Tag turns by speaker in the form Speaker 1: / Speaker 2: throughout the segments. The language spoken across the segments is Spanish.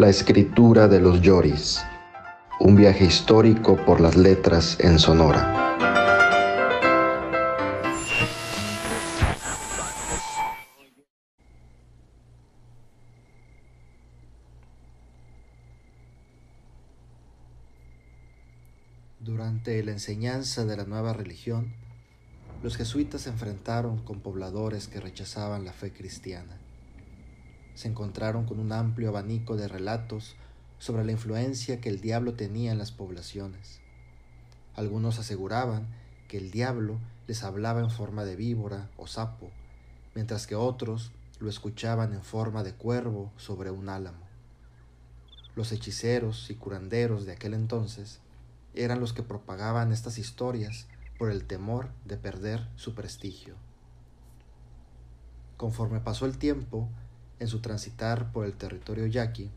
Speaker 1: La escritura de los Lloris. Un viaje histórico por las letras en Sonora.
Speaker 2: Durante la enseñanza de la nueva religión, los jesuitas se enfrentaron con pobladores que rechazaban la fe cristiana. Se encontraron con un amplio abanico de relatos sobre la influencia que el diablo tenía en las poblaciones. Algunos aseguraban que el diablo les hablaba en forma de víbora o sapo, mientras que otros lo escuchaban en forma de cuervo sobre un álamo. Los hechiceros y curanderos de aquel entonces eran los que propagaban estas historias por el temor de perder su prestigio. Conforme pasó el tiempo, en su transitar por el territorio yaqui,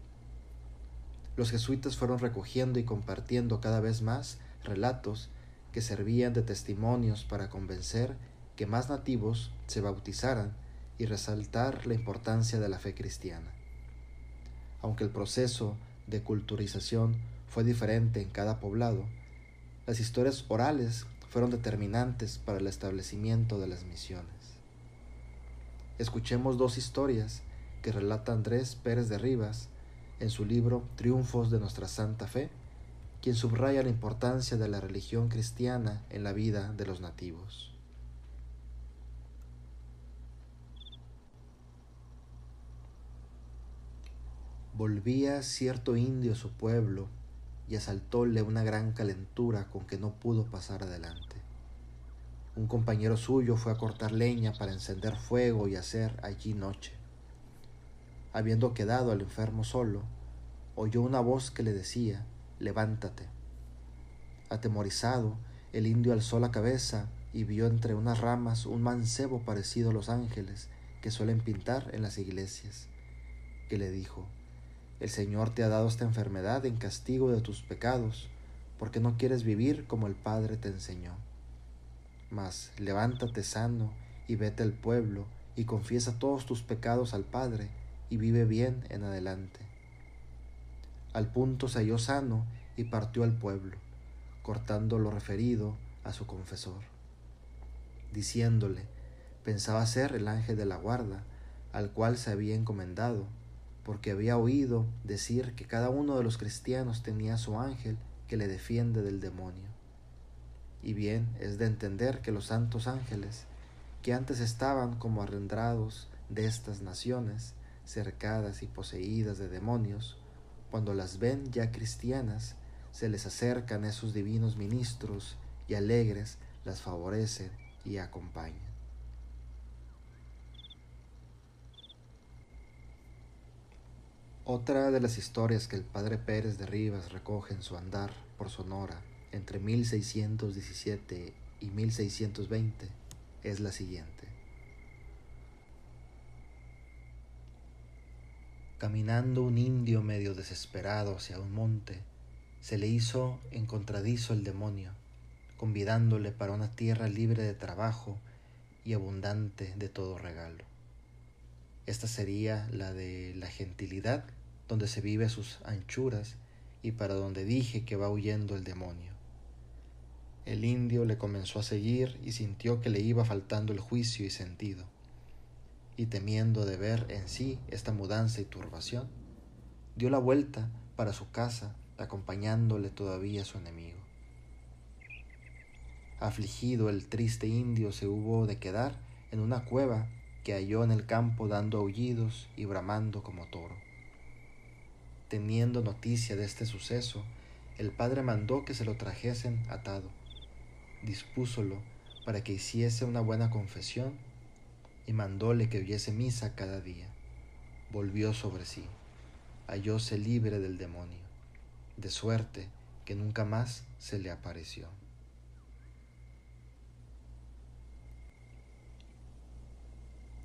Speaker 2: los jesuitas fueron recogiendo y compartiendo cada vez más relatos que servían de testimonios para convencer que más nativos se bautizaran y resaltar la importancia de la fe cristiana. Aunque el proceso de culturización fue diferente en cada poblado, las historias orales fueron determinantes para el establecimiento de las misiones. Escuchemos dos historias que relata Andrés Pérez de Rivas en su libro Triunfos de nuestra Santa Fe, quien subraya la importancia de la religión cristiana en la vida de los nativos. Volvía cierto indio a su pueblo y asaltóle una gran calentura con que no pudo pasar adelante. Un compañero suyo fue a cortar leña para encender fuego y hacer allí noche. Habiendo quedado al enfermo solo, oyó una voz que le decía, levántate. Atemorizado, el indio alzó la cabeza y vio entre unas ramas un mancebo parecido a los ángeles que suelen pintar en las iglesias, que le dijo, el Señor te ha dado esta enfermedad en castigo de tus pecados, porque no quieres vivir como el Padre te enseñó. Mas levántate sano y vete al pueblo y confiesa todos tus pecados al Padre y vive bien en adelante. Al punto se halló sano y partió al pueblo, cortando lo referido a su confesor, diciéndole, pensaba ser el ángel de la guarda, al cual se había encomendado, porque había oído decir que cada uno de los cristianos tenía su ángel que le defiende del demonio. Y bien es de entender que los santos ángeles, que antes estaban como arrendrados de estas naciones, cercadas y poseídas de demonios, cuando las ven ya cristianas, se les acercan esos divinos ministros y alegres las favorecen y acompañan. Otra de las historias que el padre Pérez de Rivas recoge en su andar por Sonora entre 1617 y 1620 es la siguiente. Caminando un indio medio desesperado hacia un monte, se le hizo encontradizo el demonio, convidándole para una tierra libre de trabajo y abundante de todo regalo. Esta sería la de la gentilidad, donde se vive a sus anchuras y para donde dije que va huyendo el demonio. El indio le comenzó a seguir y sintió que le iba faltando el juicio y sentido, y temiendo de ver en sí esta mudanza y turbación, dio la vuelta para su casa, acompañándole todavía su enemigo. Afligido el triste indio se hubo de quedar en una cueva que halló en el campo dando aullidos y bramando como toro. Teniendo noticia de este suceso, el padre mandó que se lo trajesen atado, dispúsolo para que hiciese una buena confesión y mandóle que oyese misa cada día. Volvió sobre sí, hallóse libre del demonio, de suerte que nunca más se le apareció.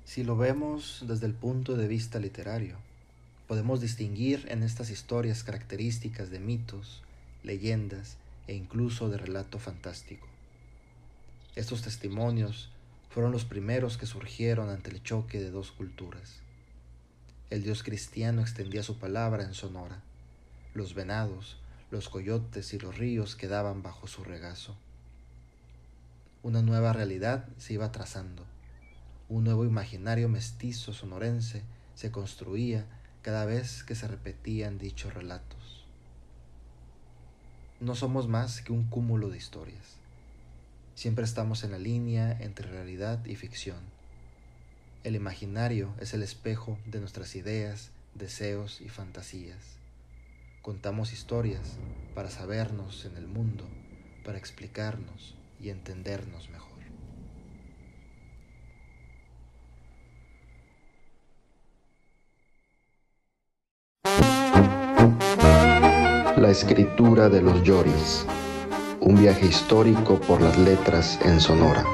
Speaker 2: Si lo vemos desde el punto de vista literario, podemos distinguir en estas historias características de mitos, leyendas e incluso de relato fantástico. Estos testimonios fueron los primeros que surgieron ante el choque de dos culturas. el Dios cristiano extendía su palabra en Sonora. Los venados, los coyotes y los ríos quedaban bajo su regazo. Una nueva realidad se iba trazando. Un nuevo imaginario mestizo sonorense se construía cada vez que se repetían dichos relatos. No somos más que un cúmulo de historias. Siempre estamos en la línea entre realidad y ficción. El imaginario es el espejo de nuestras ideas, deseos y fantasías. Contamos historias para sabernos en el mundo, para explicarnos y entendernos mejor.
Speaker 1: La escritura de los Lloris. Un viaje histórico por las letras en Sonora.